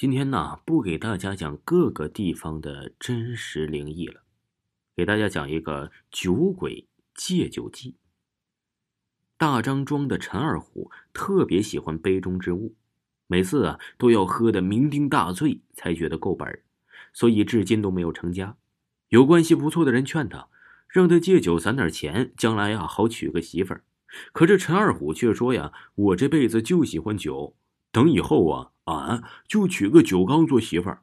今天呢，不给大家讲各个地方的真实灵异了，给大家讲一个酒鬼戒酒记。大张庄的陈二虎特别喜欢杯中之物，每次啊都要喝的酩酊大醉才觉得够本所以至今都没有成家。有关系不错的人劝他，让他戒酒攒点钱，将来啊好娶个媳妇儿。可这陈二虎却说呀：“我这辈子就喜欢酒。”等以后啊，俺就娶个酒缸做媳妇儿。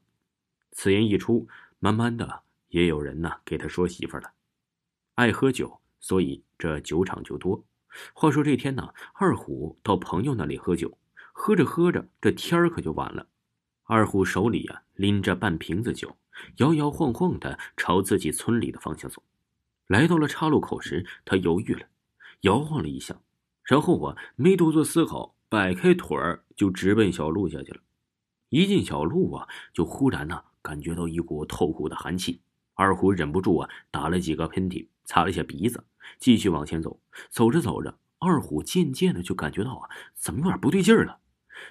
此言一出，慢慢的也有人呢给他说媳妇儿了。爱喝酒，所以这酒场就多。话说这天呢，二虎到朋友那里喝酒，喝着喝着，这天儿可就晚了。二虎手里啊拎着半瓶子酒，摇摇晃晃的朝自己村里的方向走。来到了岔路口时，他犹豫了，摇晃了一下，然后啊没多做思考。摆开腿儿就直奔小路下去了。一进小路啊，就忽然呢感觉到一股透骨的寒气。二虎忍不住啊打了几个喷嚏，擦了一下鼻子，继续往前走。走着走着，二虎渐渐的就感觉到啊，怎么有点不对劲儿了。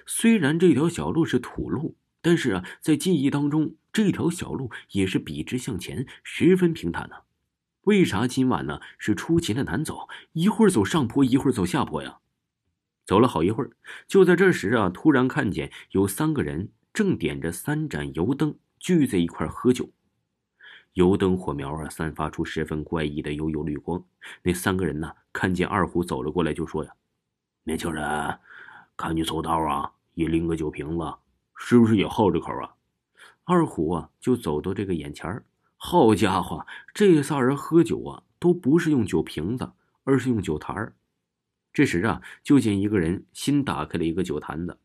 虽然这条小路是土路，但是啊，在记忆当中，这条小路也是笔直向前，十分平坦呢。为啥今晚呢是出奇的难走？一会儿走上坡，一会儿走下坡呀？走了好一会儿，就在这时啊，突然看见有三个人正点着三盏油灯聚在一块喝酒。油灯火苗啊，散发出十分怪异的幽幽绿光。那三个人呢，看见二虎走了过来，就说：“呀，年轻人，看你走道啊，也拎个酒瓶子，是不是也好这口啊？”二虎啊，就走到这个眼前好家伙，这仨人喝酒啊，都不是用酒瓶子，而是用酒坛儿。这时啊，就见一个人新打开了一个酒坛子，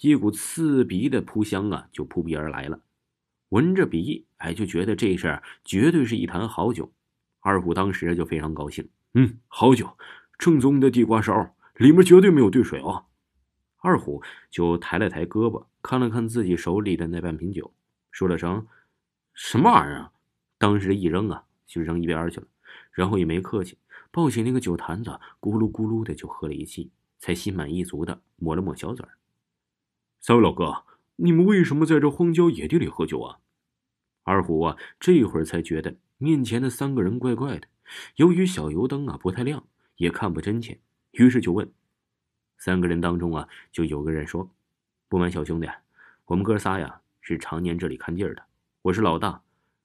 一股刺鼻的扑香啊，就扑鼻而来了。闻着鼻，哎，就觉得这事儿绝对是一坛好酒。二虎当时就非常高兴，嗯，好酒，正宗的地瓜烧，里面绝对没有兑水哦。二虎就抬了抬胳膊，看了看自己手里的那半瓶酒，说了声：“什么玩意儿啊？”当时一扔啊，就扔一边去了，然后也没客气。抱起那个酒坛子，咕噜咕噜的就喝了一气，才心满意足的抹了抹小嘴儿。三位老哥，你们为什么在这荒郊野地里喝酒啊？二虎啊，这会儿才觉得面前的三个人怪怪的。由于小油灯啊不太亮，也看不真切，于是就问：三个人当中啊，就有个人说：“不瞒小兄弟，我们哥仨呀是常年这里看地儿的，我是老大，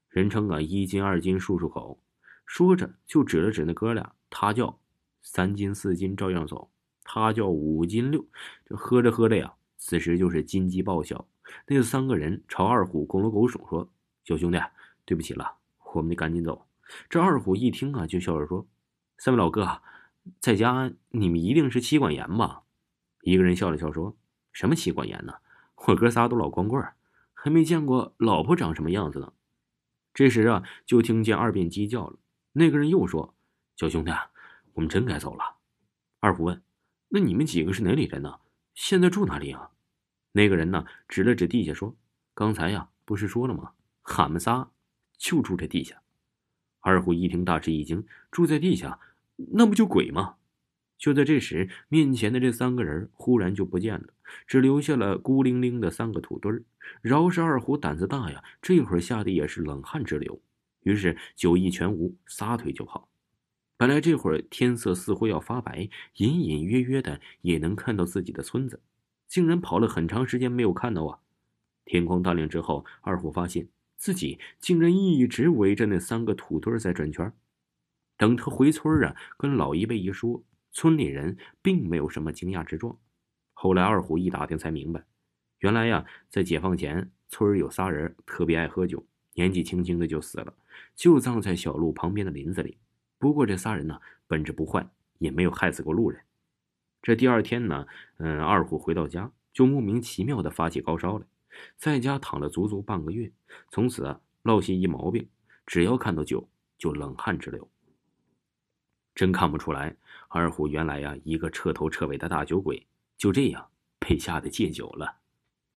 人称啊一斤二斤漱漱口。”说着，就指了指那哥俩，他叫三斤四斤照样走，他叫五斤六。这喝着喝着呀，此时就是金鸡报晓。那三个人朝二虎拱了拱手，说：“小兄弟，对不起了，我们得赶紧走。”这二虎一听啊，就笑着说：“三位老哥，在家你们一定是妻管严吧？”一个人笑了笑说：“什么妻管严呢？我哥仨都老光棍，还没见过老婆长什么样子呢。”这时啊，就听见二便鸡叫了。那个人又说：“小兄弟，我们真该走了。”二虎问：“那你们几个是哪里人呢？现在住哪里啊？”那个人呢，指了指地下说：“刚才呀，不是说了吗？俺们仨就住这地下。”二虎一听，大吃一惊：“住在地下，那不就鬼吗？”就在这时，面前的这三个人忽然就不见了，只留下了孤零零的三个土堆儿。饶是二虎胆子大呀，这会儿吓得也是冷汗直流。于是酒意全无，撒腿就跑。本来这会儿天色似乎要发白，隐隐约约的也能看到自己的村子，竟然跑了很长时间没有看到啊！天光大亮之后，二虎发现自己竟然一直围着那三个土堆在转圈。等他回村啊，跟老一辈一说，村里人并没有什么惊讶之状。后来二虎一打听才明白，原来呀，在解放前，村有仨人特别爱喝酒。年纪轻轻的就死了，就葬在小路旁边的林子里。不过这仨人呢，本质不坏，也没有害死过路人。这第二天呢，嗯，二虎回到家就莫名其妙的发起高烧来，在家躺了足足半个月。从此啊，落下一毛病，只要看到酒就冷汗直流。真看不出来，二虎原来呀一个彻头彻尾的大酒鬼，就这样被吓得戒酒了。